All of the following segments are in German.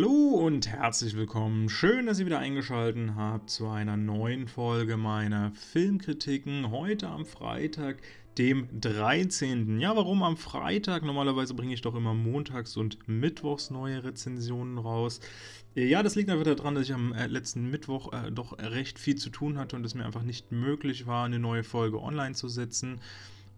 Hallo und herzlich willkommen. Schön, dass ihr wieder eingeschaltet habt zu einer neuen Folge meiner Filmkritiken. Heute am Freitag, dem 13. Ja, warum am Freitag? Normalerweise bringe ich doch immer montags und mittwochs neue Rezensionen raus. Äh, ja, das liegt einfach daran, dass ich am äh, letzten Mittwoch äh, doch recht viel zu tun hatte und es mir einfach nicht möglich war, eine neue Folge online zu setzen.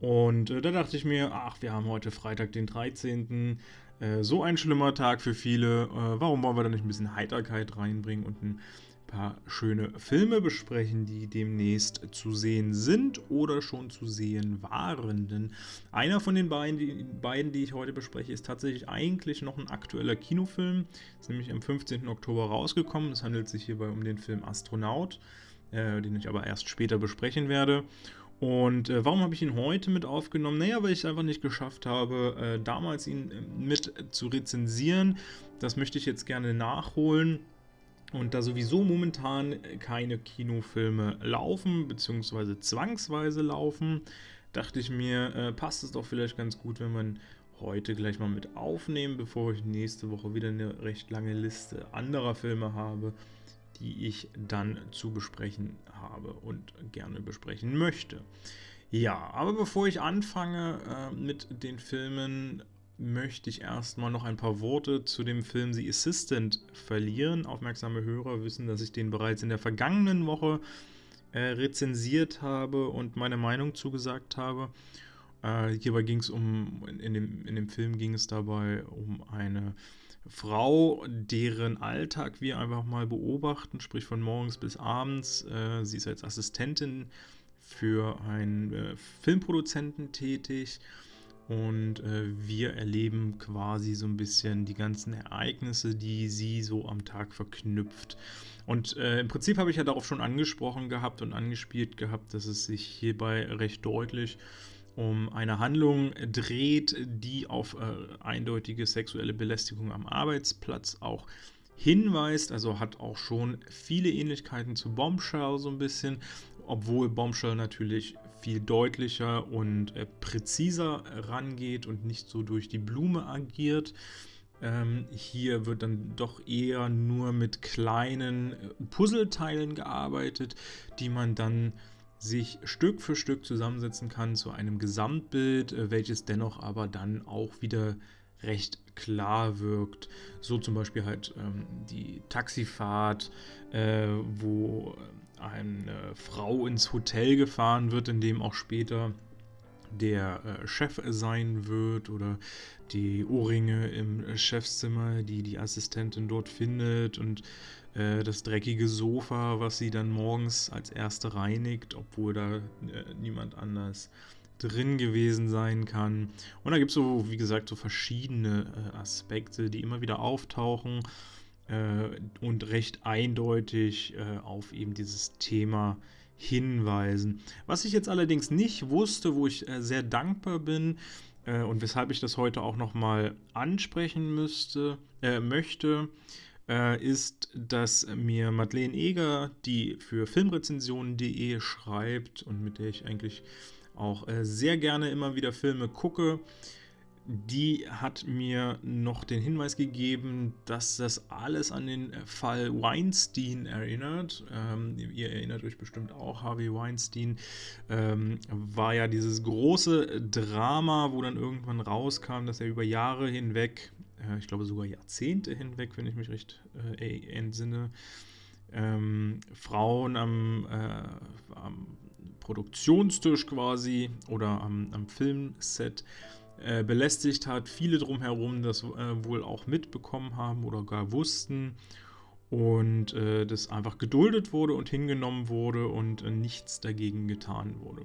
Und äh, da dachte ich mir, ach, wir haben heute Freitag, den 13. Äh, so ein schlimmer Tag für viele. Äh, warum wollen wir da nicht ein bisschen Heiterkeit reinbringen und ein paar schöne Filme besprechen, die demnächst zu sehen sind oder schon zu sehen waren? Denn einer von den beiden die, beiden, die ich heute bespreche, ist tatsächlich eigentlich noch ein aktueller Kinofilm. Ist nämlich am 15. Oktober rausgekommen. Es handelt sich hierbei um den Film Astronaut, äh, den ich aber erst später besprechen werde. Und äh, warum habe ich ihn heute mit aufgenommen? Naja, weil ich es einfach nicht geschafft habe, äh, damals ihn äh, mit zu rezensieren. Das möchte ich jetzt gerne nachholen. Und da sowieso momentan keine Kinofilme laufen, beziehungsweise zwangsweise laufen, dachte ich mir, äh, passt es doch vielleicht ganz gut, wenn man heute gleich mal mit aufnehmen, bevor ich nächste Woche wieder eine recht lange Liste anderer Filme habe die ich dann zu besprechen habe und gerne besprechen möchte. Ja, aber bevor ich anfange äh, mit den Filmen, möchte ich erstmal noch ein paar Worte zu dem Film The Assistant verlieren. Aufmerksame Hörer wissen, dass ich den bereits in der vergangenen Woche äh, rezensiert habe und meine Meinung zugesagt habe. Äh, hierbei ging es um, in dem, in dem Film ging es dabei um eine Frau, deren Alltag wir einfach mal beobachten, sprich von morgens bis abends. Äh, sie ist als Assistentin für einen äh, Filmproduzenten tätig und äh, wir erleben quasi so ein bisschen die ganzen Ereignisse, die sie so am Tag verknüpft. Und äh, im Prinzip habe ich ja darauf schon angesprochen gehabt und angespielt gehabt, dass es sich hierbei recht deutlich um eine Handlung dreht, die auf äh, eindeutige sexuelle Belästigung am Arbeitsplatz auch hinweist. Also hat auch schon viele Ähnlichkeiten zu Bombshell so ein bisschen, obwohl Bombshell natürlich viel deutlicher und äh, präziser rangeht und nicht so durch die Blume agiert. Ähm, hier wird dann doch eher nur mit kleinen äh, Puzzleteilen gearbeitet, die man dann sich Stück für Stück zusammensetzen kann zu einem Gesamtbild, äh, welches dennoch aber dann auch wieder recht klar wirkt. So zum Beispiel halt ähm, die Taxifahrt, äh, wo eine Frau ins Hotel gefahren wird, in dem auch später der äh, Chef sein wird oder die Ohrringe im Chefszimmer, die die Assistentin dort findet und äh, das dreckige Sofa, was sie dann morgens als erste reinigt, obwohl da äh, niemand anders drin gewesen sein kann. Und da gibt es so, wie gesagt, so verschiedene äh, Aspekte, die immer wieder auftauchen äh, und recht eindeutig äh, auf eben dieses Thema hinweisen. Was ich jetzt allerdings nicht wusste, wo ich sehr dankbar bin, und weshalb ich das heute auch nochmal ansprechen müsste, möchte, äh, ist, dass mir Madeleine Eger, die für Filmrezensionen.de schreibt und mit der ich eigentlich auch äh, sehr gerne immer wieder Filme gucke, die hat mir noch den Hinweis gegeben, dass das alles an den Fall Weinstein erinnert. Ähm, ihr erinnert euch bestimmt auch, Harvey Weinstein ähm, war ja dieses große Drama, wo dann irgendwann rauskam, dass er über Jahre hinweg äh, ich glaube sogar Jahrzehnte hinweg, wenn ich mich recht äh, entsinne, ähm, Frauen am, äh, am, Produktionstisch quasi oder am, am Filmset äh, belästigt hat. Viele drumherum das äh, wohl auch mitbekommen haben oder gar wussten und äh, das einfach geduldet wurde und hingenommen wurde und nichts dagegen getan wurde.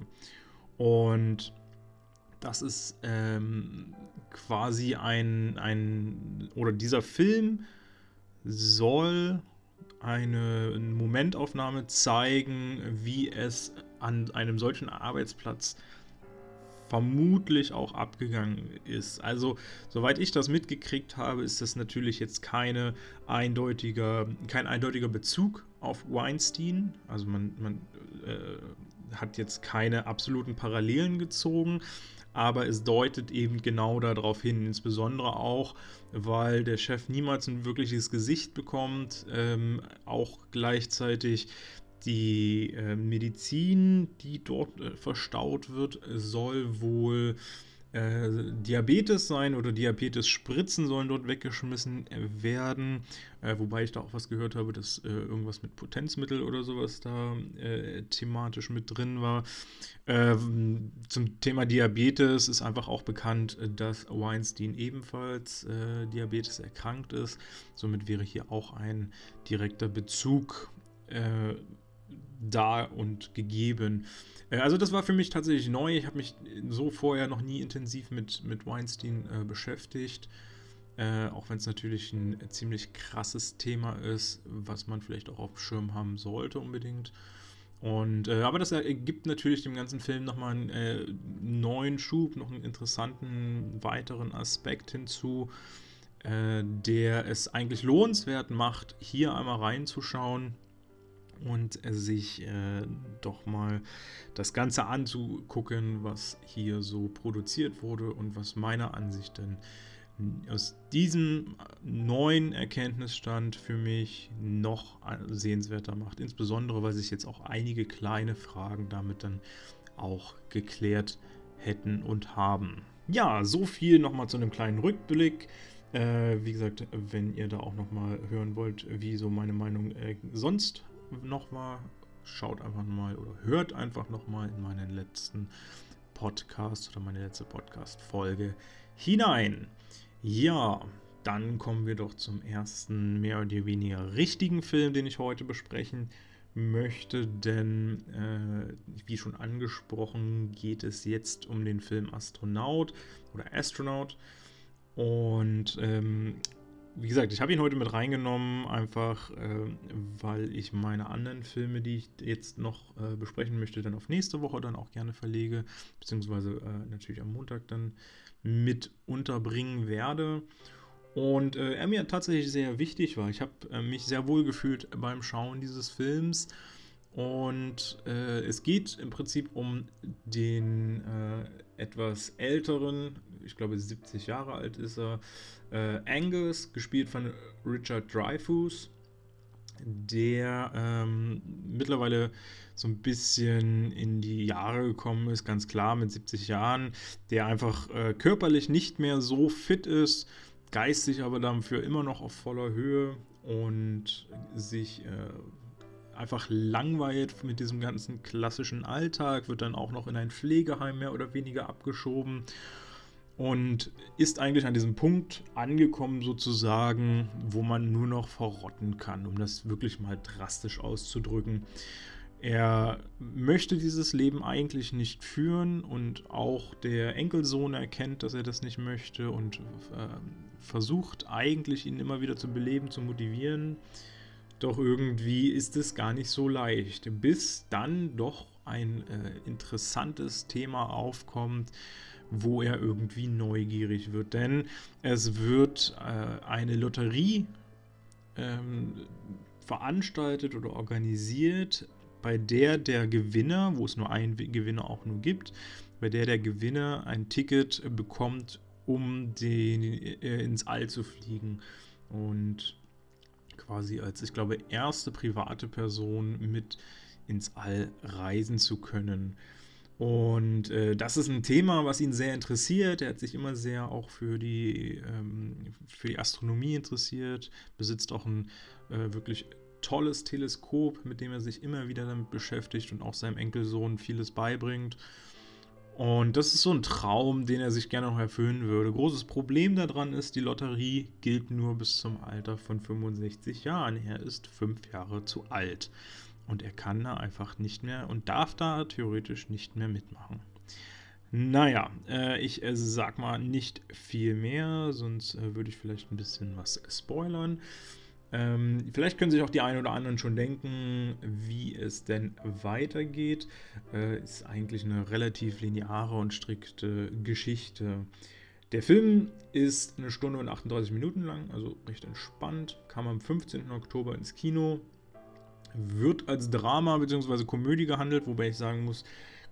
Und das ist ähm, quasi ein, ein, oder dieser Film soll eine Momentaufnahme zeigen, wie es an einem solchen Arbeitsplatz vermutlich auch abgegangen ist. Also, soweit ich das mitgekriegt habe, ist das natürlich jetzt keine eindeutiger, kein eindeutiger Bezug auf Weinstein. Also man, man äh, hat jetzt keine absoluten Parallelen gezogen, aber es deutet eben genau darauf hin, insbesondere auch, weil der Chef niemals ein wirkliches Gesicht bekommt, ähm, auch gleichzeitig die äh, Medizin, die dort äh, verstaut wird, soll wohl äh, Diabetes sein oder Diabetes-Spritzen sollen dort weggeschmissen werden. Äh, wobei ich da auch was gehört habe, dass äh, irgendwas mit Potenzmittel oder sowas da äh, thematisch mit drin war. Ähm, zum Thema Diabetes ist einfach auch bekannt, dass Weinstein ebenfalls äh, Diabetes erkrankt ist. Somit wäre hier auch ein direkter Bezug da und gegeben. Äh, also das war für mich tatsächlich neu. Ich habe mich so vorher noch nie intensiv mit, mit Weinstein äh, beschäftigt. Äh, auch wenn es natürlich ein ziemlich krasses Thema ist, was man vielleicht auch auf dem Schirm haben sollte unbedingt. Und, äh, aber das ergibt natürlich dem ganzen Film nochmal einen äh, neuen Schub, noch einen interessanten weiteren Aspekt hinzu, äh, der es eigentlich lohnenswert macht, hier einmal reinzuschauen und sich äh, doch mal das Ganze anzugucken, was hier so produziert wurde und was meiner Ansicht dann aus diesem neuen Erkenntnisstand für mich noch sehenswerter macht. Insbesondere, weil sich jetzt auch einige kleine Fragen damit dann auch geklärt hätten und haben. Ja, so viel nochmal zu einem kleinen Rückblick. Äh, wie gesagt, wenn ihr da auch nochmal hören wollt, wie so meine Meinung äh, sonst nochmal, schaut einfach mal oder hört einfach nochmal in meinen letzten Podcast oder meine letzte Podcast-Folge hinein. Ja, dann kommen wir doch zum ersten mehr oder weniger richtigen Film, den ich heute besprechen möchte, denn äh, wie schon angesprochen, geht es jetzt um den Film Astronaut oder Astronaut. Und ähm, wie gesagt, ich habe ihn heute mit reingenommen, einfach äh, weil ich meine anderen Filme, die ich jetzt noch äh, besprechen möchte, dann auf nächste Woche dann auch gerne verlege, beziehungsweise äh, natürlich am Montag dann mit unterbringen werde. Und äh, er mir tatsächlich sehr wichtig war. Ich habe äh, mich sehr wohl gefühlt beim Schauen dieses Films. Und äh, es geht im Prinzip um den etwas älteren, ich glaube 70 Jahre alt ist er, äh, Angus, gespielt von Richard Dreyfuss, der ähm, mittlerweile so ein bisschen in die Jahre gekommen ist, ganz klar mit 70 Jahren, der einfach äh, körperlich nicht mehr so fit ist, geistig aber dafür immer noch auf voller Höhe und sich äh, einfach langweilt mit diesem ganzen klassischen Alltag, wird dann auch noch in ein Pflegeheim mehr oder weniger abgeschoben und ist eigentlich an diesem Punkt angekommen sozusagen, wo man nur noch verrotten kann, um das wirklich mal drastisch auszudrücken. Er möchte dieses Leben eigentlich nicht führen und auch der Enkelsohn erkennt, dass er das nicht möchte und äh, versucht eigentlich ihn immer wieder zu beleben, zu motivieren. Doch irgendwie ist es gar nicht so leicht, bis dann doch ein äh, interessantes Thema aufkommt, wo er irgendwie neugierig wird. Denn es wird äh, eine Lotterie ähm, veranstaltet oder organisiert, bei der der Gewinner, wo es nur einen Gewinner auch nur gibt, bei der der Gewinner ein Ticket bekommt, um den, äh, ins All zu fliegen. Und quasi als, ich glaube, erste private Person mit ins All reisen zu können. Und äh, das ist ein Thema, was ihn sehr interessiert. Er hat sich immer sehr auch für die, ähm, für die Astronomie interessiert, besitzt auch ein äh, wirklich tolles Teleskop, mit dem er sich immer wieder damit beschäftigt und auch seinem Enkelsohn vieles beibringt. Und das ist so ein Traum, den er sich gerne noch erfüllen würde. Großes Problem daran ist, die Lotterie gilt nur bis zum Alter von 65 Jahren. Er ist fünf Jahre zu alt. Und er kann da einfach nicht mehr und darf da theoretisch nicht mehr mitmachen. Naja, äh, ich äh, sag mal nicht viel mehr, sonst äh, würde ich vielleicht ein bisschen was spoilern. Ähm, vielleicht können sich auch die einen oder anderen schon denken, wie es denn weitergeht. Äh, ist eigentlich eine relativ lineare und strikte Geschichte. Der Film ist eine Stunde und 38 Minuten lang, also recht entspannt. Kam am 15. Oktober ins Kino wird als Drama bzw. Komödie gehandelt, wobei ich sagen muss,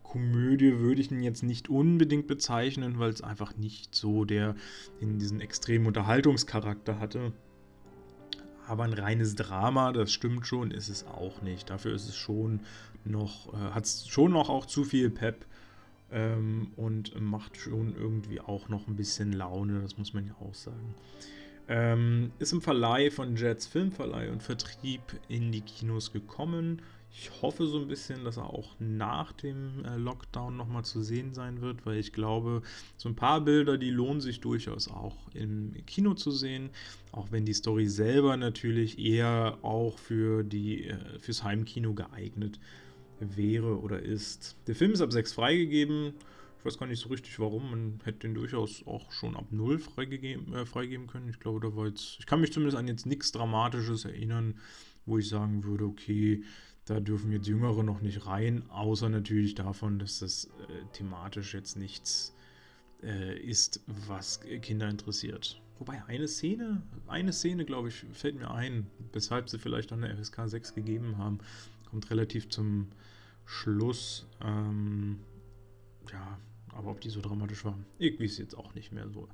Komödie würde ich ihn jetzt nicht unbedingt bezeichnen, weil es einfach nicht so der in diesen extremen Unterhaltungscharakter hatte. Aber ein reines Drama, das stimmt schon, ist es auch nicht. Dafür ist es schon noch, äh, hat es schon noch auch zu viel Pep ähm, und macht schon irgendwie auch noch ein bisschen Laune, das muss man ja auch sagen. Ähm, ist im Verleih von Jets Filmverleih und Vertrieb in die Kinos gekommen. Ich hoffe so ein bisschen, dass er auch nach dem äh, Lockdown nochmal zu sehen sein wird, weil ich glaube, so ein paar Bilder, die lohnen sich durchaus auch im Kino zu sehen, auch wenn die Story selber natürlich eher auch für die, äh, fürs Heimkino geeignet wäre oder ist. Der Film ist ab 6 freigegeben weiß gar nicht so richtig warum. Man hätte den durchaus auch schon ab 0 freigegeben, äh, freigeben können. Ich glaube, da war jetzt. Ich kann mich zumindest an jetzt nichts Dramatisches erinnern, wo ich sagen würde, okay, da dürfen jetzt Jüngere noch nicht rein, außer natürlich davon, dass das äh, thematisch jetzt nichts äh, ist, was Kinder interessiert. Wobei eine Szene, eine Szene, glaube ich, fällt mir ein, weshalb sie vielleicht auch eine FSK 6 gegeben haben. Kommt relativ zum Schluss. Ähm, ja, aber ob die so dramatisch waren, ich weiß jetzt auch nicht mehr so.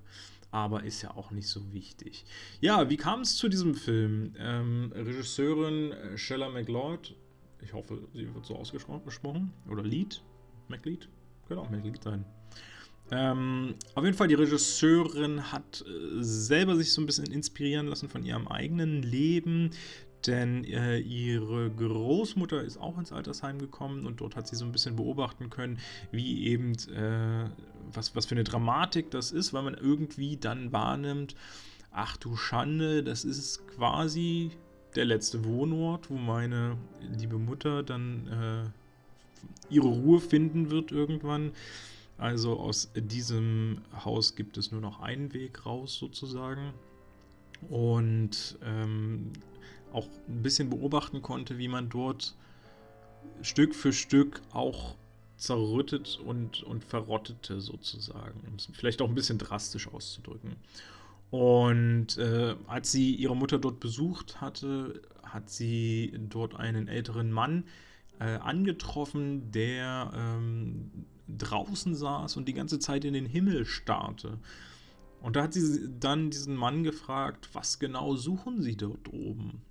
Aber ist ja auch nicht so wichtig. Ja, wie kam es zu diesem Film? Ähm, Regisseurin äh, Shella McLeod, ich hoffe, sie wird so ausgesprochen, oder Lead, McLeod, könnte auch McLeod sein. Ähm, auf jeden Fall, die Regisseurin hat äh, selber sich so ein bisschen inspirieren lassen von ihrem eigenen Leben denn äh, ihre Großmutter ist auch ins Altersheim gekommen und dort hat sie so ein bisschen beobachten können, wie eben, äh, was, was für eine Dramatik das ist, weil man irgendwie dann wahrnimmt, ach du Schande, das ist quasi der letzte Wohnort, wo meine liebe Mutter dann äh, ihre Ruhe finden wird irgendwann. Also aus diesem Haus gibt es nur noch einen Weg raus sozusagen. Und ähm, auch ein bisschen beobachten konnte, wie man dort Stück für Stück auch zerrüttet und, und verrottete sozusagen, um es vielleicht auch ein bisschen drastisch auszudrücken. Und äh, als sie ihre Mutter dort besucht hatte, hat sie dort einen älteren Mann äh, angetroffen, der ähm, draußen saß und die ganze Zeit in den Himmel starrte. Und da hat sie dann diesen Mann gefragt, was genau suchen Sie dort oben?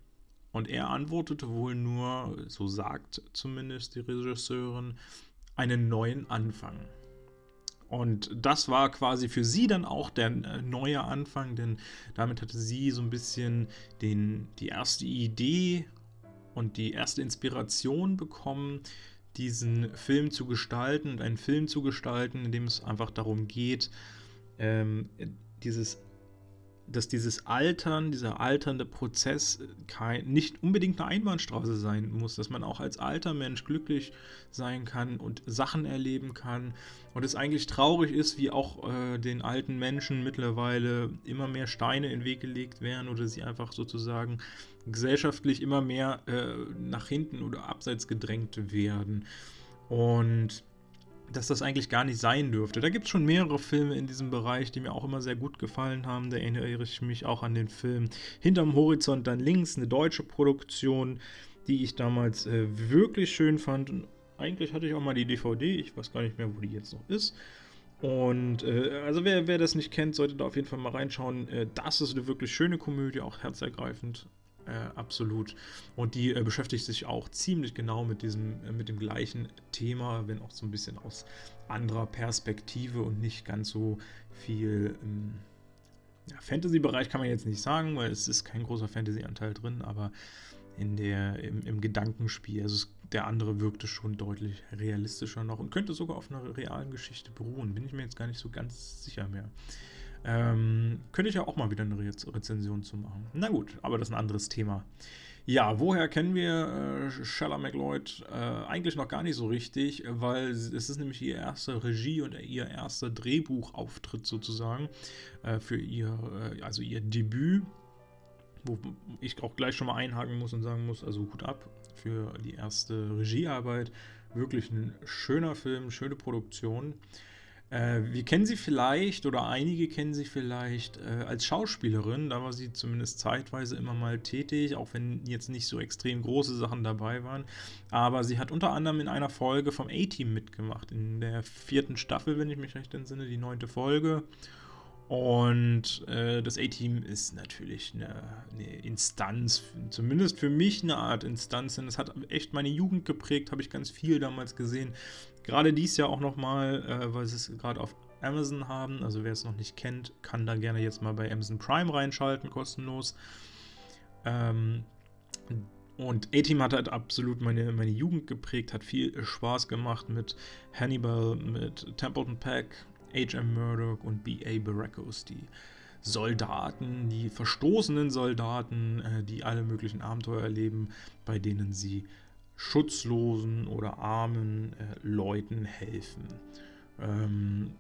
Und er antwortete wohl nur, so sagt zumindest die Regisseurin, einen neuen Anfang. Und das war quasi für sie dann auch der äh, neue Anfang, denn damit hatte sie so ein bisschen den, die erste Idee und die erste Inspiration bekommen, diesen Film zu gestalten und einen Film zu gestalten, in dem es einfach darum geht, ähm, dieses dass dieses Altern, dieser alternde Prozess kein, nicht unbedingt eine Einbahnstraße sein muss, dass man auch als alter Mensch glücklich sein kann und Sachen erleben kann. Und es eigentlich traurig ist, wie auch äh, den alten Menschen mittlerweile immer mehr Steine in den Weg gelegt werden oder sie einfach sozusagen gesellschaftlich immer mehr äh, nach hinten oder abseits gedrängt werden. Und dass das eigentlich gar nicht sein dürfte. Da gibt es schon mehrere Filme in diesem Bereich, die mir auch immer sehr gut gefallen haben. Da erinnere ich mich auch an den Film Hinterm Horizont dann links, eine deutsche Produktion, die ich damals äh, wirklich schön fand. Und eigentlich hatte ich auch mal die DVD, ich weiß gar nicht mehr, wo die jetzt noch ist. Und äh, also wer, wer das nicht kennt, sollte da auf jeden Fall mal reinschauen. Äh, das ist eine wirklich schöne Komödie, auch herzergreifend. Äh, absolut. Und die äh, beschäftigt sich auch ziemlich genau mit diesem, äh, mit dem gleichen Thema, wenn auch so ein bisschen aus anderer Perspektive und nicht ganz so viel im ja, Fantasy-Bereich kann man jetzt nicht sagen, weil es ist kein großer Fantasy-Anteil drin, aber in der, im, im Gedankenspiel, also es, der andere wirkte schon deutlich realistischer noch und könnte sogar auf einer realen Geschichte beruhen. Bin ich mir jetzt gar nicht so ganz sicher mehr. Ähm, könnte ich ja auch mal wieder eine Re Rezension zu machen. Na gut, aber das ist ein anderes Thema. Ja, woher kennen wir äh, Shella McLeod? Äh, eigentlich noch gar nicht so richtig, weil es ist nämlich ihr erster Regie und ihr erster Drehbuchauftritt sozusagen äh, für ihr, äh, also ihr Debüt, wo ich auch gleich schon mal einhaken muss und sagen muss, also Hut ab für die erste Regiearbeit. Wirklich ein schöner Film, schöne Produktion. Äh, wir kennen sie vielleicht oder einige kennen sie vielleicht äh, als Schauspielerin. Da war sie zumindest zeitweise immer mal tätig, auch wenn jetzt nicht so extrem große Sachen dabei waren. Aber sie hat unter anderem in einer Folge vom A-Team mitgemacht, in der vierten Staffel, wenn ich mich recht entsinne, die neunte Folge. Und äh, das A-Team ist natürlich eine, eine, Instanz, zumindest für mich eine Art Instanz, denn es hat echt meine Jugend geprägt, habe ich ganz viel damals gesehen. Gerade dies Jahr auch nochmal, äh, weil sie es gerade auf Amazon haben. Also wer es noch nicht kennt, kann da gerne jetzt mal bei Amazon Prime reinschalten, kostenlos. Ähm, und A-Team hat halt absolut meine, meine Jugend geprägt, hat viel Spaß gemacht mit Hannibal, mit Templeton Peck, H.M. Murdoch und B.A. Baracus, die Soldaten, die verstoßenen Soldaten, äh, die alle möglichen Abenteuer erleben, bei denen sie schutzlosen oder armen äh, Leuten helfen. Ähm,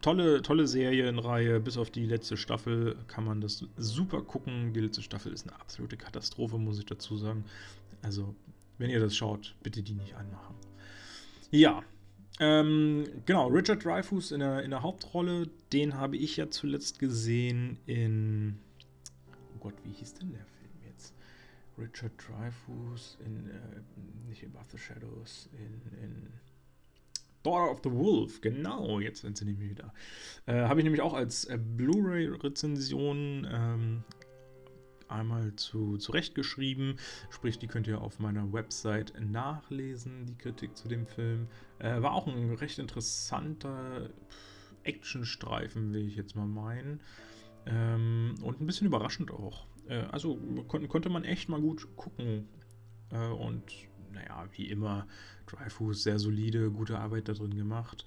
tolle, tolle Serienreihe, bis auf die letzte Staffel kann man das super gucken. Die letzte Staffel ist eine absolute Katastrophe, muss ich dazu sagen. Also, wenn ihr das schaut, bitte die nicht anmachen. Ja, ähm, genau, Richard Dreyfuss in der, in der Hauptrolle, den habe ich ja zuletzt gesehen in. Oh Gott, wie hieß denn der Film? Richard Dreyfuss in. Äh, nicht Above the Shadows, in. in Daughter of the Wolf, genau, jetzt entsinne ich mich wieder. Äh, habe ich nämlich auch als äh, Blu-ray-Rezension ähm, einmal zu, zurechtgeschrieben. Sprich, die könnt ihr auf meiner Website nachlesen, die Kritik zu dem Film. Äh, war auch ein recht interessanter Actionstreifen, will ich jetzt mal meinen. Ähm, und ein bisschen überraschend auch. Äh, also kon konnte man echt mal gut gucken. Äh, und naja, wie immer, Dryfoos sehr solide, gute Arbeit da drin gemacht.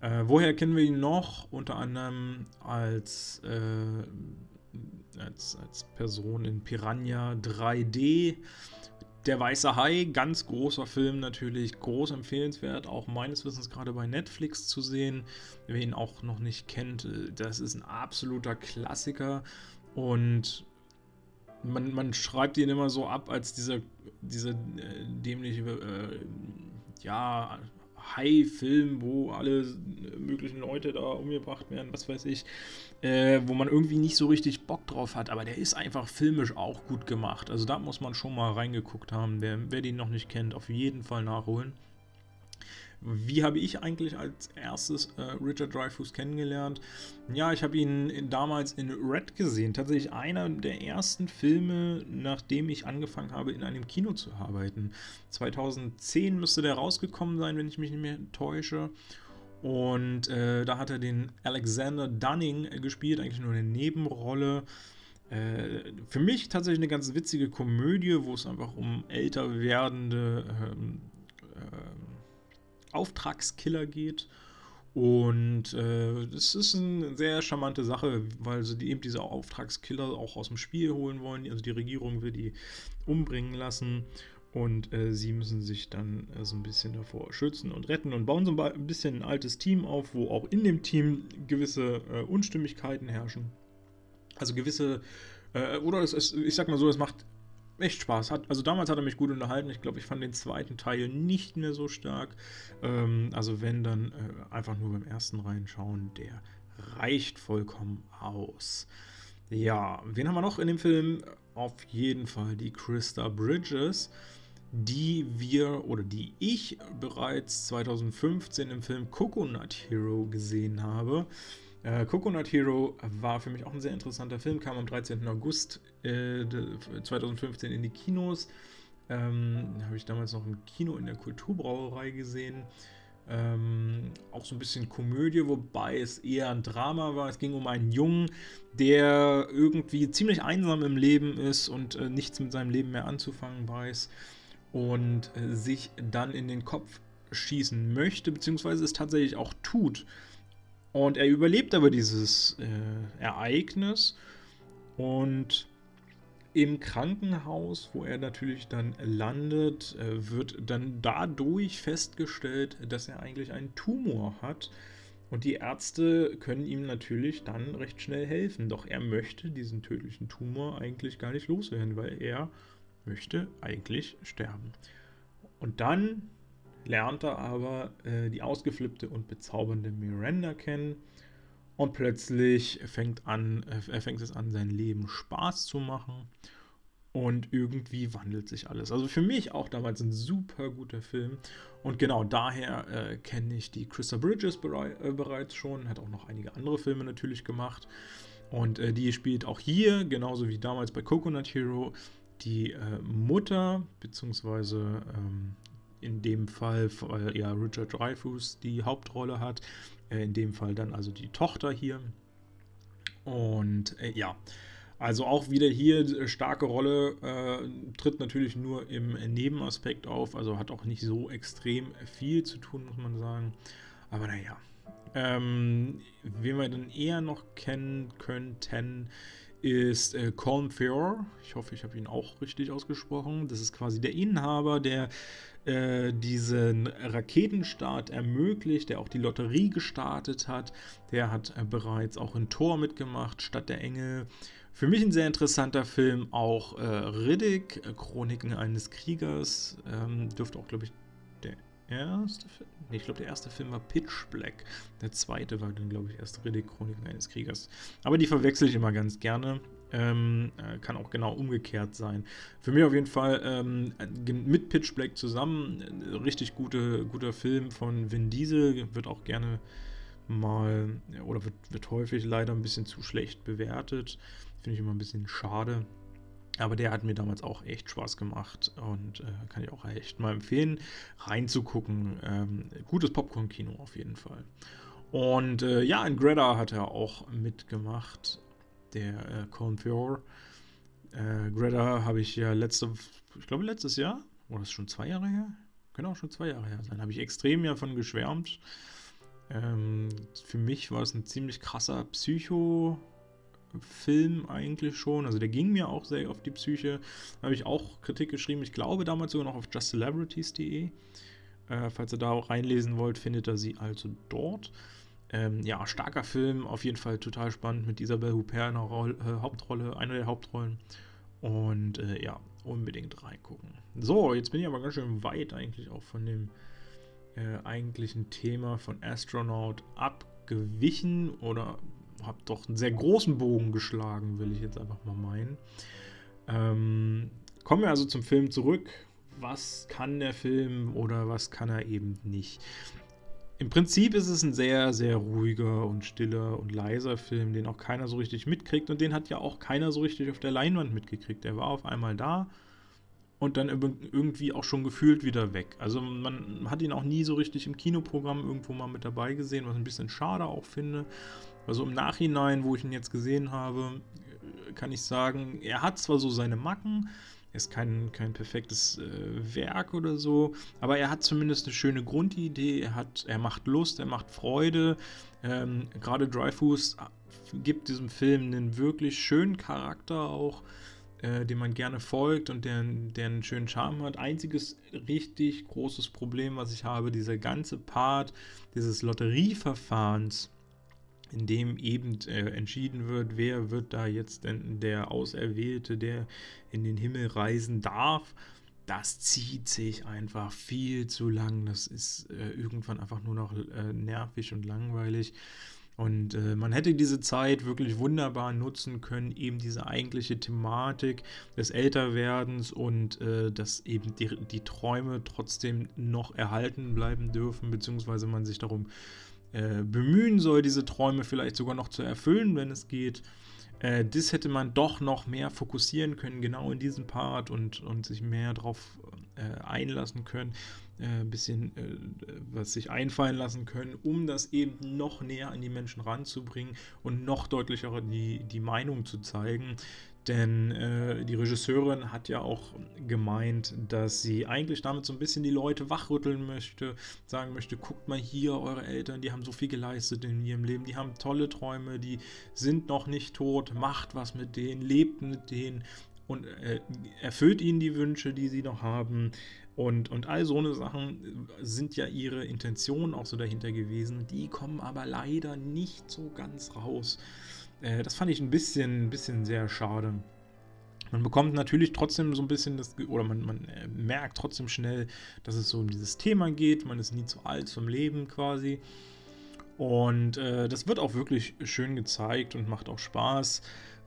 Äh, woher kennen wir ihn noch? Unter anderem als äh, als, als Person in Piranha 3D. Der Weiße Hai, ganz großer Film natürlich, groß empfehlenswert, auch meines Wissens gerade bei Netflix zu sehen. Wer ihn auch noch nicht kennt, äh, das ist ein absoluter Klassiker und man, man schreibt ihn immer so ab als dieser, diese äh, dämliche, äh, ja, High-Film, wo alle möglichen Leute da umgebracht werden, was weiß ich, äh, wo man irgendwie nicht so richtig Bock drauf hat. Aber der ist einfach filmisch auch gut gemacht. Also da muss man schon mal reingeguckt haben. Wer, wer den noch nicht kennt, auf jeden Fall nachholen. Wie habe ich eigentlich als erstes äh, Richard Dreyfuss kennengelernt? Ja, ich habe ihn in, damals in Red gesehen. Tatsächlich einer der ersten Filme, nachdem ich angefangen habe, in einem Kino zu arbeiten. 2010 müsste der rausgekommen sein, wenn ich mich nicht mehr täusche. Und äh, da hat er den Alexander Dunning gespielt, eigentlich nur eine Nebenrolle. Äh, für mich tatsächlich eine ganz witzige Komödie, wo es einfach um älter werdende ähm, äh, Auftragskiller geht. Und äh, das ist eine sehr charmante Sache, weil sie die, eben diese Auftragskiller auch aus dem Spiel holen wollen. Also die Regierung will die umbringen lassen und äh, sie müssen sich dann äh, so ein bisschen davor schützen und retten und bauen so ein bisschen ein altes Team auf, wo auch in dem Team gewisse äh, Unstimmigkeiten herrschen. Also gewisse, äh, oder es, es, ich sag mal so, es macht echt Spaß. Hat, also damals hat er mich gut unterhalten. Ich glaube, ich fand den zweiten Teil nicht mehr so stark. Ähm, also wenn, dann äh, einfach nur beim ersten reinschauen. Der reicht vollkommen aus. Ja, wen haben wir noch in dem Film? Auf jeden Fall die Krista Bridges, die wir oder die ich bereits 2015 im Film Coconut Hero gesehen habe. Äh, Coconut Hero war für mich auch ein sehr interessanter Film, kam am 13. August äh, 2015 in die Kinos. Ähm, Habe ich damals noch im Kino in der Kulturbrauerei gesehen. Ähm, auch so ein bisschen Komödie, wobei es eher ein Drama war. Es ging um einen Jungen, der irgendwie ziemlich einsam im Leben ist und äh, nichts mit seinem Leben mehr anzufangen weiß und äh, sich dann in den Kopf schießen möchte, beziehungsweise es tatsächlich auch tut. Und er überlebt aber dieses äh, Ereignis und im Krankenhaus, wo er natürlich dann landet, äh, wird dann dadurch festgestellt, dass er eigentlich einen Tumor hat. Und die Ärzte können ihm natürlich dann recht schnell helfen. Doch er möchte diesen tödlichen Tumor eigentlich gar nicht loswerden, weil er möchte eigentlich sterben. Und dann lernt er aber äh, die ausgeflippte und bezaubernde Miranda kennen. Und plötzlich fängt, an, äh, fängt es an, sein Leben Spaß zu machen. Und irgendwie wandelt sich alles. Also für mich auch damals ein super guter Film. Und genau daher äh, kenne ich die Krista Bridges berei äh, bereits schon. Hat auch noch einige andere Filme natürlich gemacht. Und äh, die spielt auch hier, genauso wie damals bei Coconut Hero, die äh, Mutter, beziehungsweise ähm, in dem Fall, weil ja Richard Dreyfuss die Hauptrolle hat, äh, in dem Fall dann also die Tochter hier. Und äh, ja, also auch wieder hier äh, starke Rolle, äh, tritt natürlich nur im Nebenaspekt auf, also hat auch nicht so extrem viel zu tun, muss man sagen. Aber naja, ähm, wen wir dann eher noch kennen könnten, ist äh, Colin Feore. Ich hoffe, ich habe ihn auch richtig ausgesprochen. Das ist quasi der Inhaber, der äh, diesen Raketenstart ermöglicht, der auch die Lotterie gestartet hat. Der hat äh, bereits auch in Tor mitgemacht, Stadt der Engel. Für mich ein sehr interessanter Film, auch äh, Riddick, äh, Chroniken eines Kriegers. Ähm, dürfte auch, glaube ich, der erste Film. Nee, ich glaube, der erste Film war Pitch Black. Der zweite war dann, glaube ich, erst Riddick, Chroniken eines Kriegers. Aber die verwechsel ich immer ganz gerne. Ähm, äh, kann auch genau umgekehrt sein. Für mich auf jeden Fall ähm, mit Pitch Black zusammen äh, richtig gute, guter Film von Vin Diesel. Wird auch gerne mal oder wird, wird häufig leider ein bisschen zu schlecht bewertet. Finde ich immer ein bisschen schade. Aber der hat mir damals auch echt Spaß gemacht und äh, kann ich auch echt mal empfehlen, reinzugucken. Ähm, gutes Popcorn-Kino auf jeden Fall. Und äh, ja, in Greta hat er auch mitgemacht, der äh, Colin Feore. Äh, Greta habe ich ja letzte, ich glaube letztes Jahr, oder ist schon zwei Jahre her? Genau, schon zwei Jahre her sein. Habe ich extrem ja von geschwärmt. Ähm, für mich war es ein ziemlich krasser Psycho- Film eigentlich schon. Also der ging mir auch sehr auf die Psyche. Da habe ich auch Kritik geschrieben. Ich glaube damals sogar noch auf justcelebrities.de. Äh, falls ihr da auch reinlesen wollt, findet ihr sie also dort. Ähm, ja, starker Film, auf jeden Fall total spannend mit Isabelle Huppert in der Roll, äh, Hauptrolle, einer der Hauptrollen. Und äh, ja, unbedingt reingucken. So, jetzt bin ich aber ganz schön weit eigentlich auch von dem äh, eigentlichen Thema von Astronaut abgewichen oder habe doch einen sehr großen Bogen geschlagen, will ich jetzt einfach mal meinen. Ähm, kommen wir also zum Film zurück. Was kann der Film oder was kann er eben nicht? Im Prinzip ist es ein sehr, sehr ruhiger und stiller und leiser Film, den auch keiner so richtig mitkriegt und den hat ja auch keiner so richtig auf der Leinwand mitgekriegt. Der war auf einmal da und dann irgendwie auch schon gefühlt wieder weg. Also man hat ihn auch nie so richtig im Kinoprogramm irgendwo mal mit dabei gesehen, was ich ein bisschen schade auch finde. Also im Nachhinein, wo ich ihn jetzt gesehen habe, kann ich sagen, er hat zwar so seine Macken, er ist kein, kein perfektes äh, Werk oder so, aber er hat zumindest eine schöne Grundidee, er, hat, er macht Lust, er macht Freude. Ähm, Gerade Dryfoos gibt diesem Film einen wirklich schönen Charakter auch, äh, dem man gerne folgt und der, der einen schönen Charme hat. Einziges richtig großes Problem, was ich habe, dieser ganze Part dieses Lotterieverfahrens in dem eben äh, entschieden wird, wer wird da jetzt denn der Auserwählte, der in den Himmel reisen darf. Das zieht sich einfach viel zu lang. Das ist äh, irgendwann einfach nur noch äh, nervig und langweilig. Und äh, man hätte diese Zeit wirklich wunderbar nutzen können, eben diese eigentliche Thematik des Älterwerdens und äh, dass eben die, die, Träume trotzdem noch erhalten bleiben dürfen, beziehungsweise man sich darum äh, bemühen soll, diese Träume vielleicht sogar noch zu erfüllen, wenn es geht. Äh, das hätte man doch noch mehr fokussieren können, genau in diesem Part und, und sich mehr darauf äh, einlassen können, ein äh, bisschen äh, was sich einfallen lassen können, um das eben noch näher an die Menschen ranzubringen und noch deutlicher die, die Meinung zu zeigen. Denn äh, die Regisseurin hat ja auch gemeint, dass sie eigentlich damit so ein bisschen die Leute wachrütteln möchte, sagen möchte, guckt mal hier, eure Eltern, die haben so viel geleistet in ihrem Leben, die haben tolle Träume, die sind noch nicht tot, macht was mit denen, lebt mit denen und äh, erfüllt ihnen die Wünsche, die sie noch haben. Und, und all so eine Sachen sind ja ihre Intentionen auch so dahinter gewesen. Die kommen aber leider nicht so ganz raus. Äh, das fand ich ein bisschen, bisschen sehr schade. Man bekommt natürlich trotzdem so ein bisschen das, oder man, man äh, merkt trotzdem schnell, dass es so um dieses Thema geht. Man ist nie zu alt zum Leben quasi. Und äh, das wird auch wirklich schön gezeigt und macht auch Spaß.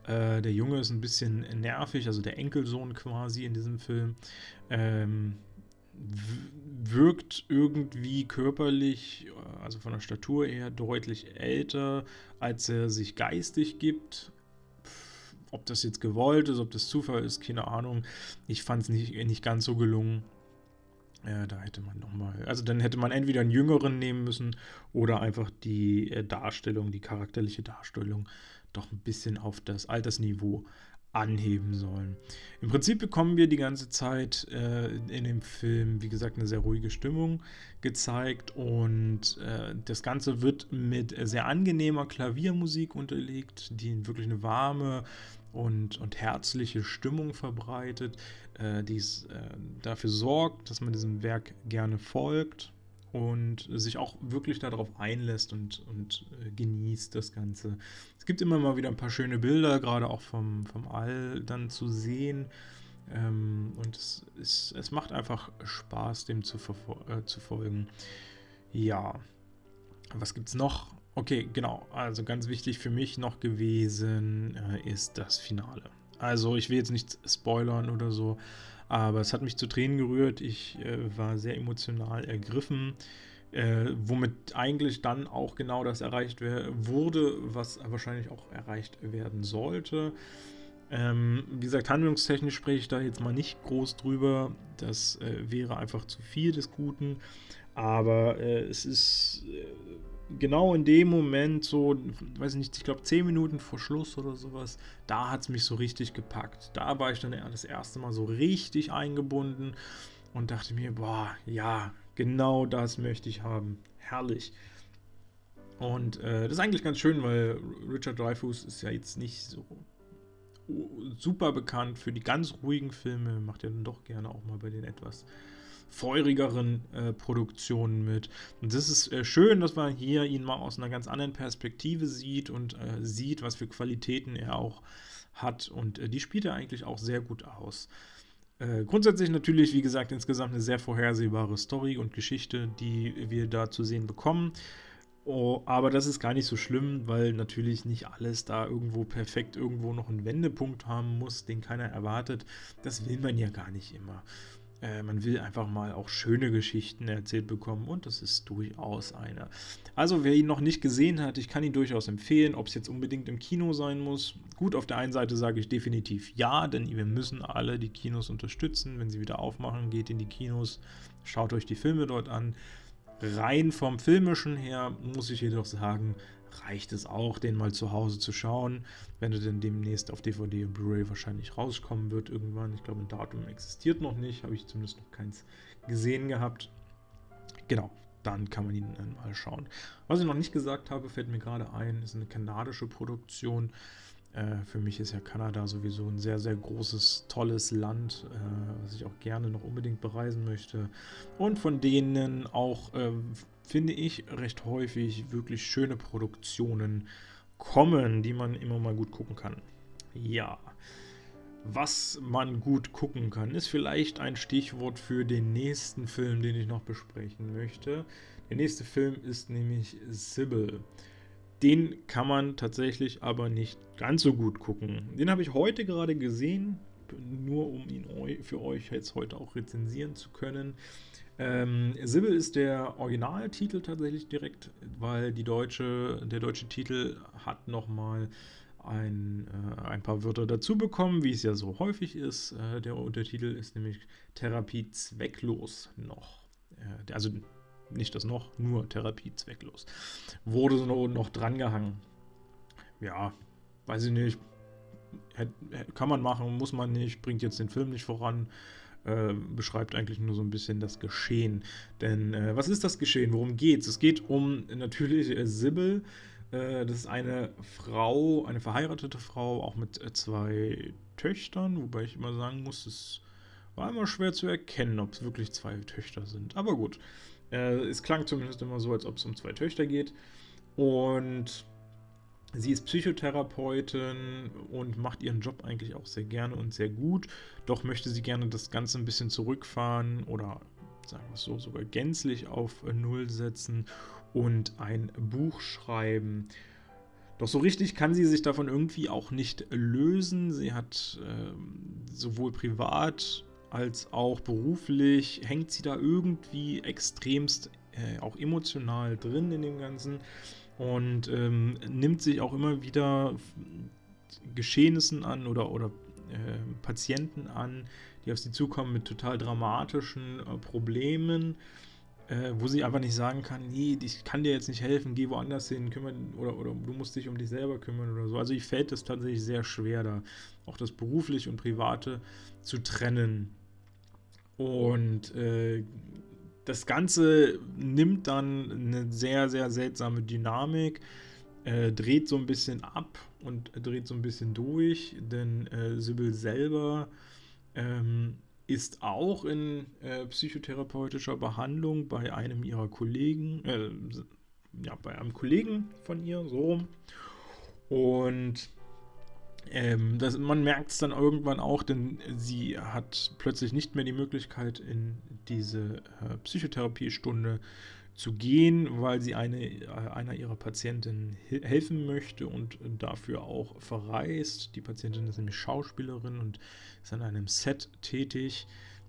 Äh, der Junge ist ein bisschen nervig, also der Enkelsohn quasi in diesem Film. Ähm, wirkt irgendwie körperlich, äh, also von der Statur her, deutlich älter, als er sich geistig gibt. Ob das jetzt gewollt ist, ob das Zufall ist, keine Ahnung. Ich fand es nicht, nicht ganz so gelungen. Ja, da hätte man nochmal, also dann hätte man entweder einen Jüngeren nehmen müssen oder einfach die äh, Darstellung, die charakterliche Darstellung doch ein bisschen auf das Altersniveau anheben sollen. Im Prinzip bekommen wir die ganze Zeit äh, in dem Film, wie gesagt, eine sehr ruhige Stimmung gezeigt und äh, das Ganze wird mit sehr angenehmer Klaviermusik unterlegt, die wirklich eine warme und, und herzliche Stimmung verbreitet, äh, die äh, dafür sorgt, dass man diesem Werk gerne folgt und sich auch wirklich darauf einlässt und, und äh, genießt das Ganze. Es gibt immer mal wieder ein paar schöne Bilder, gerade auch vom, vom All dann zu sehen. Ähm, und es, es, es macht einfach Spaß, dem zu, äh, zu folgen. Ja, was gibt es noch? Okay, genau. Also ganz wichtig für mich noch gewesen äh, ist das Finale. Also ich will jetzt nicht spoilern oder so, aber es hat mich zu Tränen gerührt. Ich äh, war sehr emotional ergriffen, äh, womit eigentlich dann auch genau das erreicht wurde, was wahrscheinlich auch erreicht werden sollte. Ähm, wie gesagt, handlungstechnisch spreche ich da jetzt mal nicht groß drüber. Das äh, wäre einfach zu viel des Guten. Aber äh, es ist äh, genau in dem Moment, so, weiß ich nicht, ich glaube 10 Minuten vor Schluss oder sowas, da hat es mich so richtig gepackt. Da war ich dann das erste Mal so richtig eingebunden und dachte mir, boah, ja, genau das möchte ich haben. Herrlich. Und äh, das ist eigentlich ganz schön, weil Richard Dreyfuss ist ja jetzt nicht so super bekannt für die ganz ruhigen Filme, macht ja dann doch gerne auch mal bei den etwas feurigeren äh, Produktionen mit. Und das ist äh, schön, dass man hier ihn mal aus einer ganz anderen Perspektive sieht und äh, sieht, was für Qualitäten er auch hat. Und äh, die spielt er eigentlich auch sehr gut aus. Äh, grundsätzlich natürlich, wie gesagt, insgesamt eine sehr vorhersehbare Story und Geschichte, die wir da zu sehen bekommen. Oh, aber das ist gar nicht so schlimm, weil natürlich nicht alles da irgendwo perfekt irgendwo noch einen Wendepunkt haben muss, den keiner erwartet. Das will man ja gar nicht immer. Äh, man will einfach mal auch schöne Geschichten erzählt bekommen und das ist durchaus eine. Also wer ihn noch nicht gesehen hat, ich kann ihn durchaus empfehlen, ob es jetzt unbedingt im Kino sein muss. Gut, auf der einen Seite sage ich definitiv ja, denn wir müssen alle die Kinos unterstützen. Wenn sie wieder aufmachen, geht in die Kinos, schaut euch die Filme dort an. Rein vom filmischen her muss ich jedoch sagen, reicht es auch, den mal zu Hause zu schauen, wenn er denn demnächst auf DVD und Blu-ray wahrscheinlich rauskommen wird irgendwann. Ich glaube, ein Datum existiert noch nicht, habe ich zumindest noch keins gesehen gehabt. Genau, dann kann man ihn mal schauen. Was ich noch nicht gesagt habe, fällt mir gerade ein, ist eine kanadische Produktion. Äh, für mich ist ja Kanada sowieso ein sehr, sehr großes, tolles Land, äh, was ich auch gerne noch unbedingt bereisen möchte. Und von denen auch äh, finde ich, recht häufig wirklich schöne Produktionen kommen, die man immer mal gut gucken kann. Ja, was man gut gucken kann, ist vielleicht ein Stichwort für den nächsten Film, den ich noch besprechen möchte. Der nächste Film ist nämlich Sybil. Den kann man tatsächlich aber nicht ganz so gut gucken. Den habe ich heute gerade gesehen, nur um ihn für euch jetzt heute auch rezensieren zu können. Ähm, Sibyl ist der Originaltitel tatsächlich direkt, weil deutsche, der deutsche Titel hat nochmal ein, äh, ein paar Wörter dazu bekommen, wie es ja so häufig ist. Äh, der Untertitel ist nämlich Therapie zwecklos noch. Äh, also nicht das noch, nur Therapie zwecklos. Wurde so noch drangehangen. Ja, weiß ich nicht. Kann man machen, muss man nicht, bringt jetzt den Film nicht voran. Äh, beschreibt eigentlich nur so ein bisschen das Geschehen. Denn äh, was ist das Geschehen? Worum geht es? Es geht um natürlich äh, Sibyl. Äh, das ist eine Frau, eine verheiratete Frau, auch mit äh, zwei Töchtern, wobei ich immer sagen muss, es war immer schwer zu erkennen, ob es wirklich zwei Töchter sind. Aber gut, es klang zumindest immer so, als ob es um zwei Töchter geht. Und Sie ist Psychotherapeutin und macht ihren Job eigentlich auch sehr gerne und sehr gut. Doch möchte sie gerne das Ganze ein bisschen zurückfahren oder sagen wir es so, sogar gänzlich auf Null setzen und ein Buch schreiben. Doch so richtig kann sie sich davon irgendwie auch nicht lösen. Sie hat äh, sowohl privat als auch beruflich, hängt sie da irgendwie extremst äh, auch emotional drin in dem Ganzen und ähm, nimmt sich auch immer wieder Geschehnissen an oder, oder äh, Patienten an, die auf sie zukommen mit total dramatischen äh, Problemen, äh, wo sie einfach nicht sagen kann, nee, ich kann dir jetzt nicht helfen, geh woanders hin, kümmern oder, oder du musst dich um dich selber kümmern oder so. Also ich fällt es tatsächlich sehr schwer, da auch das berufliche und private zu trennen. Und äh, das Ganze nimmt dann eine sehr, sehr seltsame Dynamik, äh, dreht so ein bisschen ab und dreht so ein bisschen durch, denn äh, Sybil selber ähm, ist auch in äh, psychotherapeutischer Behandlung bei einem ihrer Kollegen, äh, ja, bei einem Kollegen von ihr, so. Und ähm, das, man merkt es dann irgendwann auch, denn sie hat plötzlich nicht mehr die Möglichkeit, in diese äh, Psychotherapiestunde zu gehen, weil sie eine, äh, einer ihrer Patientinnen helfen möchte und dafür auch verreist. Die Patientin ist nämlich Schauspielerin und ist an einem Set tätig,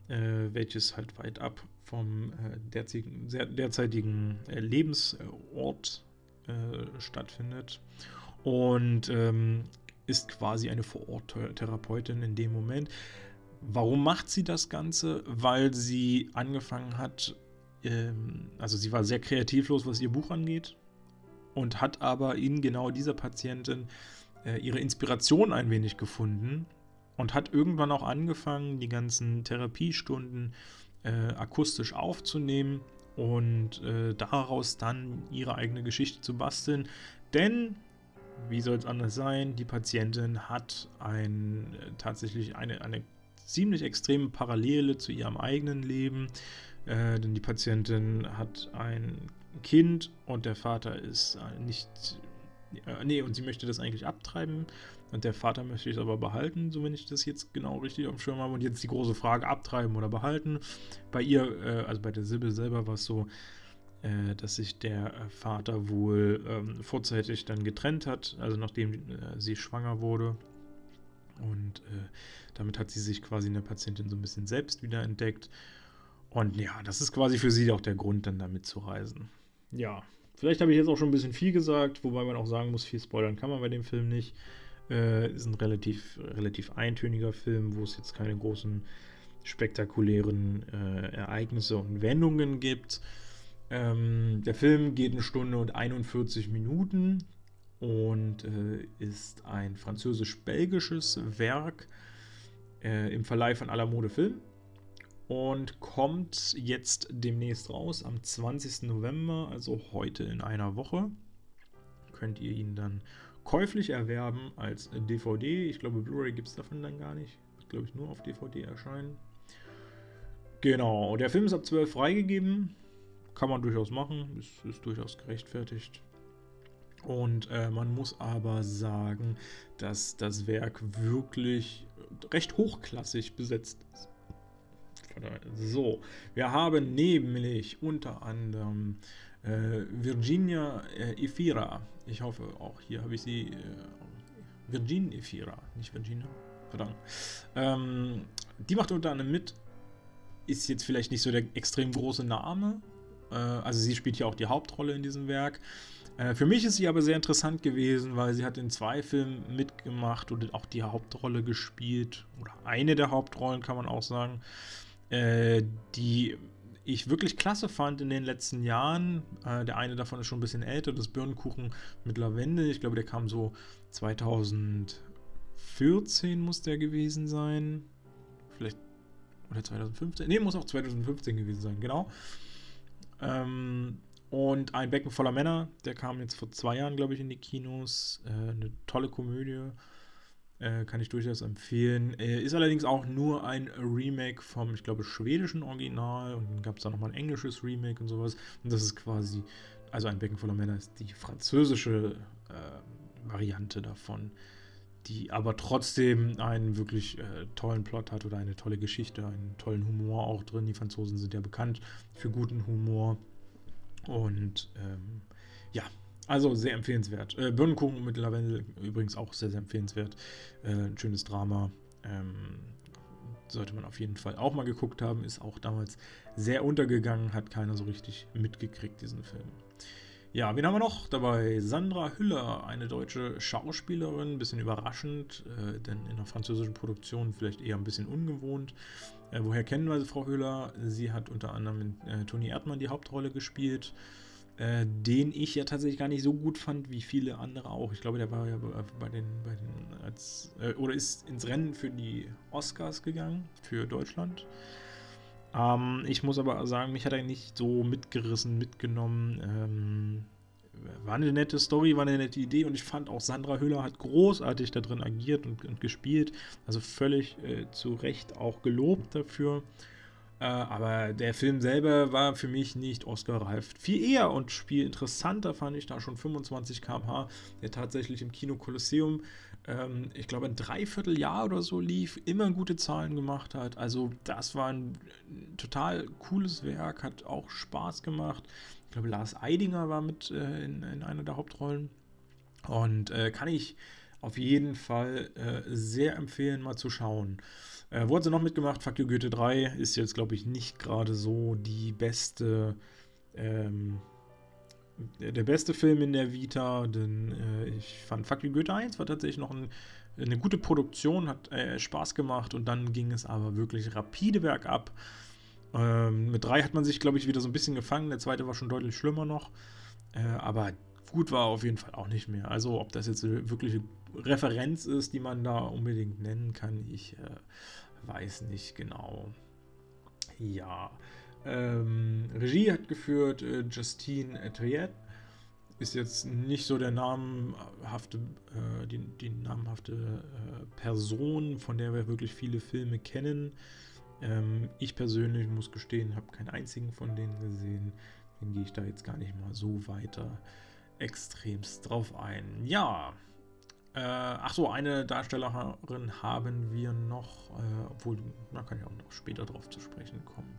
äh, welches halt weit ab vom äh, derzeitigen, derzeitigen äh, Lebensort äh, stattfindet. Und ähm, ist quasi eine Vorort-Therapeutin in dem Moment. Warum macht sie das Ganze? Weil sie angefangen hat, ähm, also sie war sehr kreativlos, was ihr Buch angeht, und hat aber in genau dieser Patientin äh, ihre Inspiration ein wenig gefunden und hat irgendwann auch angefangen, die ganzen Therapiestunden äh, akustisch aufzunehmen und äh, daraus dann ihre eigene Geschichte zu basteln. Denn wie soll es anders sein? Die Patientin hat ein, äh, tatsächlich eine, eine ziemlich extreme Parallele zu ihrem eigenen Leben. Äh, denn die Patientin hat ein Kind und der Vater ist äh, nicht. Äh, nee, und sie möchte das eigentlich abtreiben. Und der Vater möchte es aber behalten, so wenn ich das jetzt genau richtig auf dem Schirm habe. Und jetzt die große Frage: abtreiben oder behalten. Bei ihr, äh, also bei der Sibyl selber war es so, äh, dass sich der äh, Vater wohl ähm, vorzeitig dann getrennt hat, also nachdem äh, sie schwanger wurde. Und äh, damit hat sie sich quasi in der Patientin so ein bisschen selbst wieder entdeckt. Und ja, das ist quasi für sie auch der Grund, dann damit zu reisen. Ja, vielleicht habe ich jetzt auch schon ein bisschen viel gesagt, wobei man auch sagen muss, viel spoilern kann man bei dem Film nicht. Äh, ist ein relativ, relativ eintöniger Film, wo es jetzt keine großen spektakulären äh, Ereignisse und Wendungen gibt. Ähm, der Film geht eine Stunde und 41 Minuten und äh, ist ein französisch-belgisches Werk äh, im Verleih von Alamode Film und kommt jetzt demnächst raus am 20. November, also heute in einer Woche. Könnt ihr ihn dann käuflich erwerben als DVD. Ich glaube, Blu-ray gibt es davon dann gar nicht. Wird, glaube ich, nur auf DVD erscheinen. Genau, der Film ist ab 12 freigegeben. Kann man durchaus machen, ist, ist durchaus gerechtfertigt. Und äh, man muss aber sagen, dass das Werk wirklich recht hochklassig besetzt ist. So, wir haben nämlich unter anderem äh, Virginia äh, Efira. Ich hoffe, auch hier habe ich sie. Äh, Virginia Efira, nicht Virginia. Verdammt. Ähm, die macht unter anderem mit. Ist jetzt vielleicht nicht so der extrem große Name, also sie spielt hier auch die Hauptrolle in diesem Werk. Äh, für mich ist sie aber sehr interessant gewesen, weil sie hat in zwei Filmen mitgemacht und auch die Hauptrolle gespielt. Oder eine der Hauptrollen kann man auch sagen. Äh, die ich wirklich klasse fand in den letzten Jahren. der eine davon ist schon ein bisschen älter, das Birnenkuchen mit Lavendel. Ich glaube, der kam so 2014 muss der gewesen sein. Vielleicht oder 2015. Ne, muss auch 2015 gewesen sein, genau. Ähm, und ein Becken voller Männer, der kam jetzt vor zwei Jahren, glaube ich, in die Kinos. Äh, eine tolle Komödie. Äh, kann ich durchaus empfehlen. Äh, ist allerdings auch nur ein Remake vom, ich glaube, schwedischen Original. Und dann gab es da nochmal ein englisches Remake und sowas. Und das ist quasi, also ein Becken voller Männer ist die französische äh, Variante davon, die aber trotzdem einen wirklich äh, tollen Plot hat oder eine tolle Geschichte, einen tollen Humor auch drin. Die Franzosen sind ja bekannt für guten Humor. Und ähm, ja, also sehr empfehlenswert. Äh, Birnenkuchen mit Lavendel übrigens auch sehr, sehr empfehlenswert. Äh, ein schönes Drama. Ähm, sollte man auf jeden Fall auch mal geguckt haben. Ist auch damals sehr untergegangen, hat keiner so richtig mitgekriegt, diesen Film. Ja, wen haben wir noch dabei? Sandra Hüller, eine deutsche Schauspielerin, bisschen überraschend, äh, denn in einer französischen Produktion vielleicht eher ein bisschen ungewohnt. Äh, woher kennen wir Frau Hüller? Sie hat unter anderem in äh, Toni Erdmann die Hauptrolle gespielt äh, den ich ja tatsächlich gar nicht so gut fand wie viele andere auch. Ich glaube, der war ja bei den, bei den als, äh, oder ist ins Rennen für die Oscars gegangen, für Deutschland. Ähm, ich muss aber sagen, mich hat er nicht so mitgerissen, mitgenommen. Ähm, war eine nette Story, war eine nette Idee und ich fand auch Sandra Hüller hat großartig da drin agiert und, und gespielt. Also völlig äh, zu Recht auch gelobt dafür. Äh, aber der Film selber war für mich nicht Oscar-reif. Viel eher und viel interessanter fand ich da schon 25 km/h, der tatsächlich im Kino Kolosseum, ähm, ich glaube, ein Dreivierteljahr oder so lief, immer gute Zahlen gemacht hat. Also, das war ein total cooles Werk, hat auch Spaß gemacht. Ich glaube, Lars Eidinger war mit äh, in, in, einer der Hauptrollen. Und äh, kann ich auf jeden Fall äh, sehr empfehlen, mal zu schauen. Äh, wo hat sie noch mitgemacht? Fuck Goethe 3 ist jetzt, glaube ich, nicht gerade so die beste, ähm, der beste Film in der Vita, denn äh, ich fand Fuck You Goethe 1 war tatsächlich noch ein, eine gute Produktion, hat äh, Spaß gemacht und dann ging es aber wirklich rapide bergab. Ähm, mit 3 hat man sich, glaube ich, wieder so ein bisschen gefangen, der zweite war schon deutlich schlimmer noch, äh, aber gut war auf jeden Fall auch nicht mehr. Also ob das jetzt eine wirkliche Referenz ist, die man da unbedingt nennen kann, ich äh, weiß nicht genau. Ja. Ähm, Regie hat geführt äh, Justine Etienne. Ist jetzt nicht so der namenhafte, äh, die, die namenhafte äh, Person, von der wir wirklich viele Filme kennen. Ähm, ich persönlich muss gestehen, habe keinen einzigen von denen gesehen. Deswegen gehe ich da jetzt gar nicht mal so weiter extremst drauf ein. Ja, äh, ach so, eine Darstellerin haben wir noch, äh, obwohl, da kann ich auch noch später drauf zu sprechen kommen.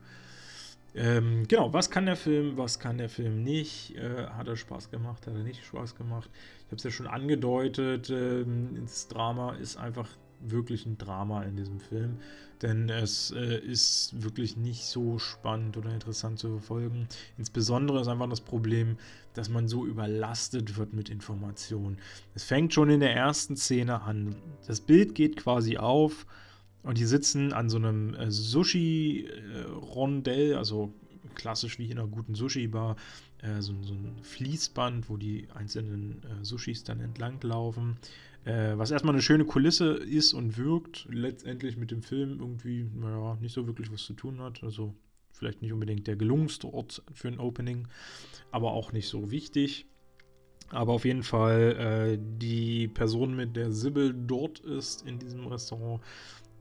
Ähm, genau, was kann der Film, was kann der Film nicht? Äh, hat er Spaß gemacht, hat er nicht Spaß gemacht? Ich habe es ja schon angedeutet, ähm, das Drama ist einfach wirklich ein Drama in diesem Film, denn es äh, ist wirklich nicht so spannend oder interessant zu verfolgen. Insbesondere ist einfach das Problem, dass man so überlastet wird mit Informationen. Es fängt schon in der ersten Szene an. Das Bild geht quasi auf und die sitzen an so einem äh, Sushi-Rondell, also klassisch wie in einer guten Sushi-Bar, äh, so, so, ein Fließband, wo die einzelnen äh, Sushis dann entlanglaufen. Äh, was erstmal eine schöne Kulisse ist und wirkt, letztendlich mit dem Film irgendwie, naja, nicht so wirklich was zu tun hat. Also vielleicht nicht unbedingt der gelungenste Ort für ein Opening, aber auch nicht so wichtig. Aber auf jeden Fall, äh, die Person, mit der Sibyl dort ist in diesem Restaurant,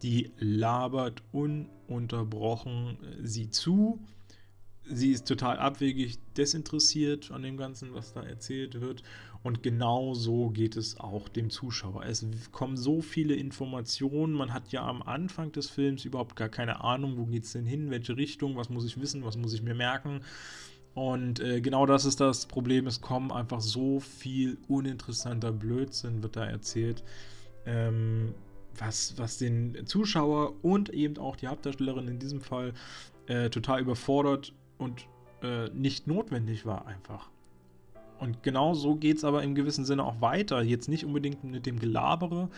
die labert ununterbrochen äh, sie zu sie ist total abwegig desinteressiert an dem Ganzen, was da erzählt wird. Und genau so geht es auch dem Zuschauer. Es kommen so viele Informationen. Man hat ja am Anfang des Films überhaupt gar keine Ahnung, wo geht es denn hin, welche Richtung, was muss ich wissen, was muss ich mir merken. Und äh, genau das ist das Problem. Es kommen einfach so viel uninteressanter Blödsinn, wird da erzählt. Ähm, was, was den Zuschauer und eben auch die Hauptdarstellerin in diesem Fall äh, total überfordert und äh, nicht notwendig war einfach. Und genau so geht es aber im gewissen Sinne auch weiter. Jetzt nicht unbedingt mit dem Gelabere,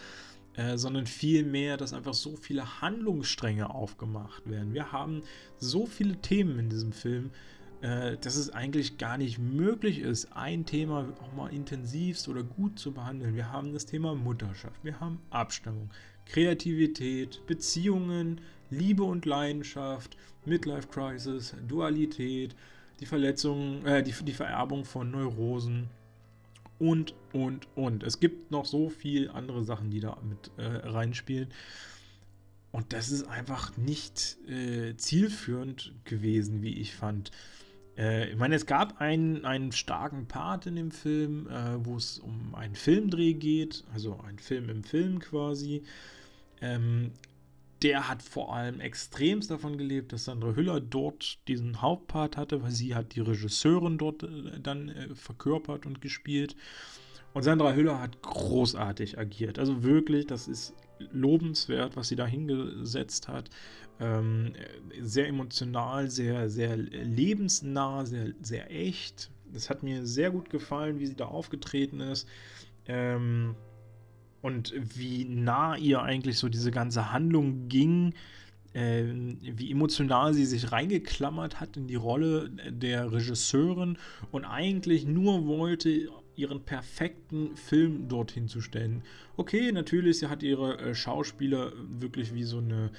äh, sondern vielmehr, dass einfach so viele Handlungsstränge aufgemacht werden. Wir haben so viele Themen in diesem Film, äh, dass es eigentlich gar nicht möglich ist, ein Thema auch mal intensivst oder gut zu behandeln. Wir haben das Thema Mutterschaft, wir haben Abstammung, Kreativität, Beziehungen, Liebe und Leidenschaft, Midlife Crisis, Dualität, die Verletzung, äh, die, die Vererbung von Neurosen und, und, und. Es gibt noch so viele andere Sachen, die da mit äh, reinspielen. Und das ist einfach nicht äh, zielführend gewesen, wie ich fand. Äh, ich meine, es gab einen, einen starken Part in dem Film, äh, wo es um einen Filmdreh geht, also ein Film im Film quasi. Ähm, der hat vor allem extremst davon gelebt, dass Sandra Hüller dort diesen Hauptpart hatte, weil sie hat die Regisseurin dort äh, dann äh, verkörpert und gespielt. Und Sandra Hüller hat großartig agiert. Also wirklich, das ist lobenswert, was sie da hingesetzt hat. Ähm, sehr emotional, sehr, sehr lebensnah, sehr, sehr echt. Das hat mir sehr gut gefallen, wie sie da aufgetreten ist. Ähm, und wie nah ihr eigentlich so diese ganze Handlung ging, äh, wie emotional sie sich reingeklammert hat in die Rolle der Regisseurin und eigentlich nur wollte, ihren perfekten Film dorthin zu stellen. Okay, natürlich, sie hat ihre äh, Schauspieler wirklich wie so eine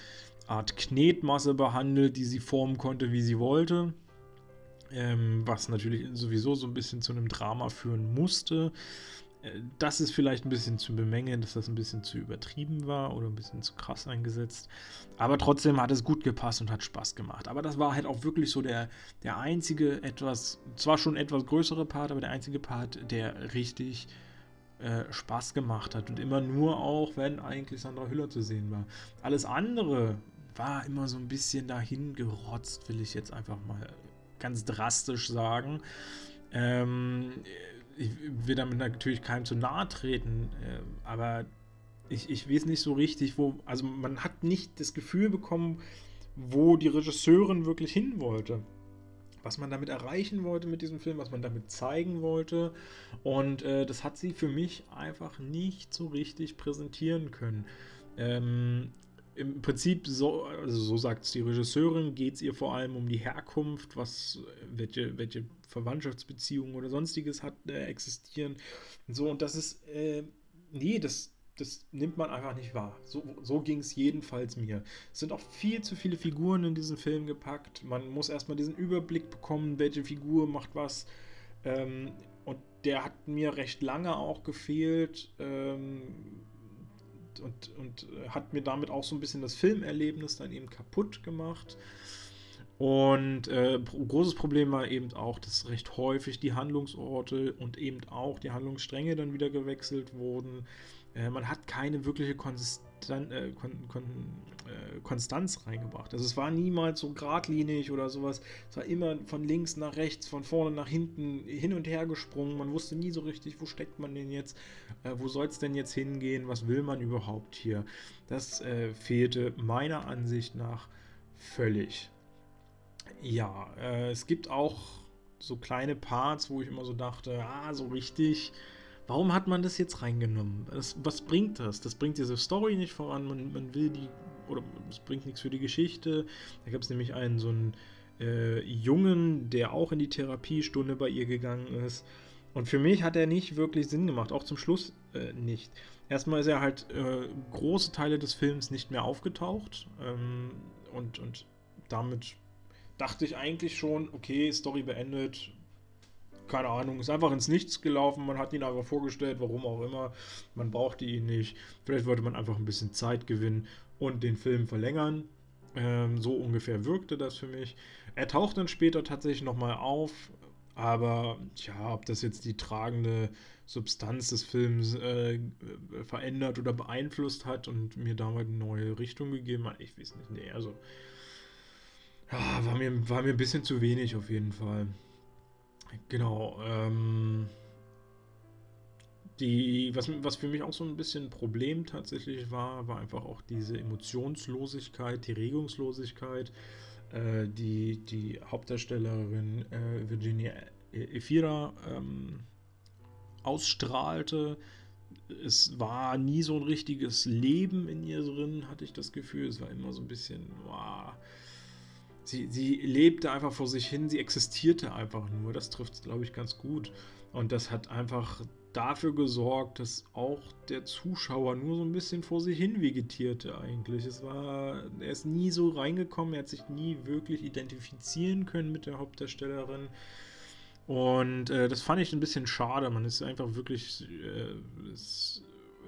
Art Knetmasse behandelt, die sie formen konnte, wie sie wollte. Ähm, was natürlich sowieso so ein bisschen zu einem Drama führen musste. Äh, das ist vielleicht ein bisschen zu bemängeln, dass das ein bisschen zu übertrieben war oder ein bisschen zu krass eingesetzt. Aber trotzdem hat es gut gepasst und hat Spaß gemacht. Aber das war halt auch wirklich so der, der einzige etwas, zwar schon etwas größere Part, aber der einzige Part, der richtig äh, Spaß gemacht hat. Und immer nur auch, wenn eigentlich Sandra Hüller zu sehen war. Alles andere war immer so ein bisschen dahin gerotzt, will ich jetzt einfach mal ganz drastisch sagen. Ähm, ich will damit natürlich keinem zu nahe treten, äh, aber ich, ich weiß nicht so richtig, wo, also man hat nicht das Gefühl bekommen, wo die Regisseurin wirklich hin wollte. Was man damit erreichen wollte mit diesem Film, was man damit zeigen wollte. Und äh, das hat sie für mich einfach nicht so richtig präsentieren können. Ähm, im Prinzip, so, also so sagt es die Regisseurin, geht es ihr vor allem um die Herkunft, was, welche, welche Verwandtschaftsbeziehungen oder sonstiges hat, äh, existieren. Und so, und das ist, äh, nee, das, das nimmt man einfach nicht wahr. So, so ging es jedenfalls mir. Es sind auch viel zu viele Figuren in diesen Film gepackt. Man muss erstmal diesen Überblick bekommen, welche Figur macht was. Ähm, und der hat mir recht lange auch gefehlt. Ähm, und, und hat mir damit auch so ein bisschen das Filmerlebnis dann eben kaputt gemacht. Und äh, großes Problem war eben auch, dass recht häufig die Handlungsorte und eben auch die Handlungsstränge dann wieder gewechselt wurden. Äh, man hat keine wirkliche Konsistan äh, Kon Kon äh, Konstanz reingebracht. Also es war niemals so geradlinig oder sowas. Es war immer von links nach rechts, von vorne nach hinten hin und her gesprungen. Man wusste nie so richtig, wo steckt man denn jetzt, äh, wo soll es denn jetzt hingehen, was will man überhaupt hier. Das äh, fehlte meiner Ansicht nach völlig. Ja, es gibt auch so kleine Parts, wo ich immer so dachte, ah, so richtig Warum hat man das jetzt reingenommen? Das, was bringt das? Das bringt diese Story nicht voran. Man, man will die, oder es bringt nichts für die Geschichte. Da gab es nämlich einen so einen äh, Jungen, der auch in die Therapiestunde bei ihr gegangen ist. Und für mich hat er nicht wirklich Sinn gemacht, auch zum Schluss äh, nicht. Erstmal ist er halt äh, große Teile des Films nicht mehr aufgetaucht. Ähm, und, und damit dachte ich eigentlich schon, okay, Story beendet, keine Ahnung, ist einfach ins Nichts gelaufen. Man hat ihn einfach vorgestellt, warum auch immer. Man brauchte ihn nicht. Vielleicht wollte man einfach ein bisschen Zeit gewinnen und den Film verlängern. Ähm, so ungefähr wirkte das für mich. Er taucht dann später tatsächlich nochmal auf, aber ja, ob das jetzt die tragende Substanz des Films äh, verändert oder beeinflusst hat und mir damit eine neue Richtung gegeben hat, ich weiß nicht. Nee, also ja, war, mir, war mir ein bisschen zu wenig auf jeden Fall. Genau. Ähm, die, was, was für mich auch so ein bisschen ein Problem tatsächlich war, war einfach auch diese Emotionslosigkeit, die Regungslosigkeit, äh, die die Hauptdarstellerin äh, Virginia Efira ähm, ausstrahlte. Es war nie so ein richtiges Leben in ihr drin, hatte ich das Gefühl. Es war immer so ein bisschen, wow, sie, sie lebte einfach vor sich hin, sie existierte einfach nur. Das trifft es, glaube ich, ganz gut. Und das hat einfach dafür gesorgt, dass auch der Zuschauer nur so ein bisschen vor sich hin vegetierte eigentlich. Es war, er ist nie so reingekommen, er hat sich nie wirklich identifizieren können mit der Hauptdarstellerin. Und äh, das fand ich ein bisschen schade. Man ist einfach wirklich, äh, es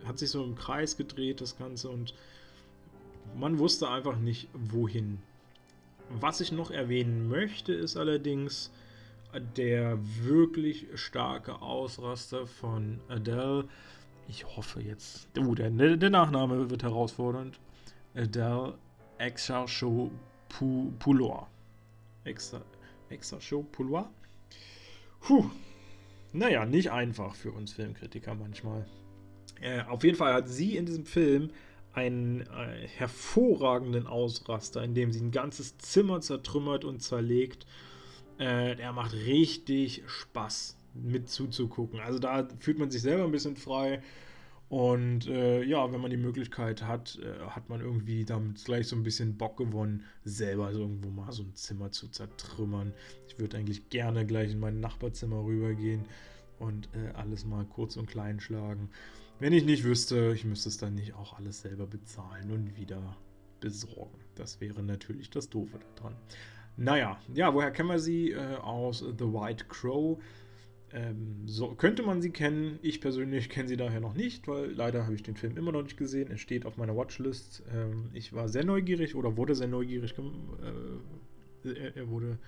hat sich so im Kreis gedreht, das Ganze, und man wusste einfach nicht, wohin. Was ich noch erwähnen möchte, ist allerdings, der wirklich starke Ausraster von Adele. Ich hoffe jetzt. Uh, der, der Nachname wird herausfordernd. Adele Exarchopouloir. Exarchopouloir? Puh. Naja, nicht einfach für uns Filmkritiker manchmal. Äh, auf jeden Fall hat sie in diesem Film einen äh, hervorragenden Ausraster, in dem sie ein ganzes Zimmer zertrümmert und zerlegt. Äh, der macht richtig Spaß mit zuzugucken. Also da fühlt man sich selber ein bisschen frei. Und äh, ja, wenn man die Möglichkeit hat, äh, hat man irgendwie damit gleich so ein bisschen Bock gewonnen, selber so irgendwo mal so ein Zimmer zu zertrümmern. Ich würde eigentlich gerne gleich in mein Nachbarzimmer rübergehen und äh, alles mal kurz und klein schlagen. Wenn ich nicht wüsste, ich müsste es dann nicht auch alles selber bezahlen und wieder besorgen. Das wäre natürlich das Doofe daran. Naja, ja, woher kennen wir sie? Äh, aus The White Crow. Ähm, so könnte man sie kennen. Ich persönlich kenne sie daher noch nicht, weil leider habe ich den Film immer noch nicht gesehen. Er steht auf meiner Watchlist. Ähm, ich war sehr neugierig oder wurde sehr neugierig. Äh, er, er, wurde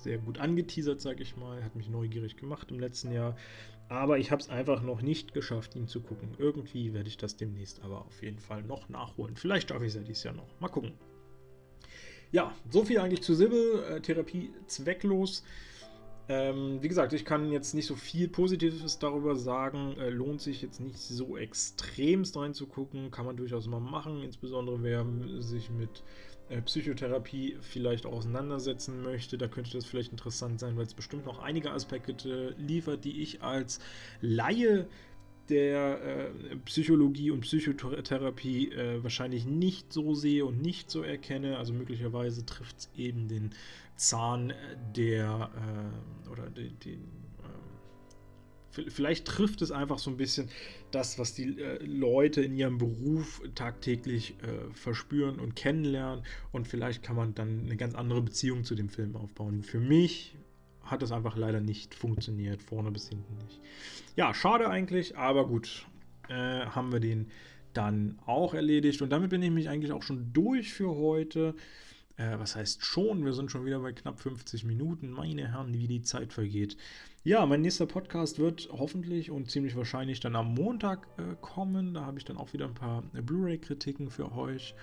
sehr gut angeteasert, sag ich mal. Hat mich neugierig gemacht im letzten Jahr. Aber ich habe es einfach noch nicht geschafft, ihn zu gucken. Irgendwie werde ich das demnächst aber auf jeden Fall noch nachholen. Vielleicht schaffe ich es ja dieses Jahr noch. Mal gucken. Ja, so viel eigentlich zu Sibyl. Äh, Therapie zwecklos. Ähm, wie gesagt, ich kann jetzt nicht so viel Positives darüber sagen. Äh, lohnt sich jetzt nicht so extremst reinzugucken. Kann man durchaus mal machen. Insbesondere wer sich mit Psychotherapie vielleicht auch auseinandersetzen möchte. Da könnte das vielleicht interessant sein, weil es bestimmt noch einige Aspekte liefert, die ich als Laie der äh, Psychologie und Psychotherapie äh, wahrscheinlich nicht so sehe und nicht so erkenne. Also möglicherweise trifft es eben den Zahn der äh, oder den, den vielleicht trifft es einfach so ein bisschen das, was die äh, Leute in ihrem Beruf tagtäglich äh, verspüren und kennenlernen. Und vielleicht kann man dann eine ganz andere Beziehung zu dem Film aufbauen. Für mich hat das einfach leider nicht funktioniert, vorne bis hinten nicht. Ja, schade eigentlich, aber gut, äh, haben wir den dann auch erledigt. Und damit bin ich mich eigentlich auch schon durch für heute. Äh, was heißt schon? Wir sind schon wieder bei knapp 50 Minuten. Meine Herren, wie die Zeit vergeht. Ja, mein nächster Podcast wird hoffentlich und ziemlich wahrscheinlich dann am Montag äh, kommen. Da habe ich dann auch wieder ein paar äh, Blu-ray-Kritiken für euch.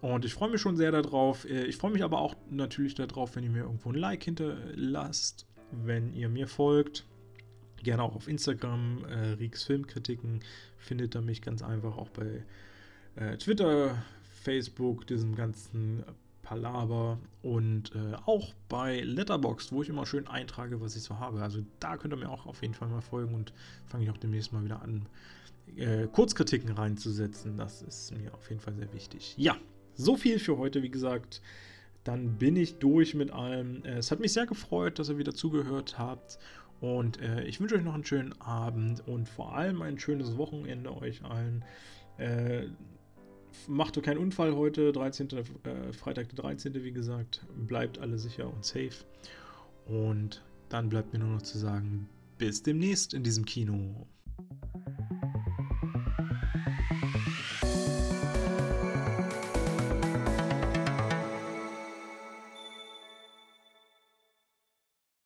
Und ich freue mich schon sehr darauf. Äh, ich freue mich aber auch natürlich darauf, wenn ihr mir irgendwo ein Like hinterlasst wenn ihr mir folgt. Gerne auch auf Instagram, äh, Rieks Filmkritiken, findet ihr mich ganz einfach auch bei äh, Twitter, Facebook, diesem ganzen Palaber und äh, auch bei Letterboxd, wo ich immer schön eintrage, was ich so habe. Also da könnt ihr mir auch auf jeden Fall mal folgen und fange ich auch demnächst mal wieder an, äh, Kurzkritiken reinzusetzen. Das ist mir auf jeden Fall sehr wichtig. Ja, so viel für heute, wie gesagt dann bin ich durch mit allem. Äh, es hat mich sehr gefreut, dass ihr wieder zugehört habt. Und äh, ich wünsche euch noch einen schönen Abend und vor allem ein schönes Wochenende euch allen. Äh, macht keinen Unfall heute, 13. Äh, Freitag der 13. wie gesagt. Bleibt alle sicher und safe. Und dann bleibt mir nur noch zu sagen, bis demnächst in diesem Kino.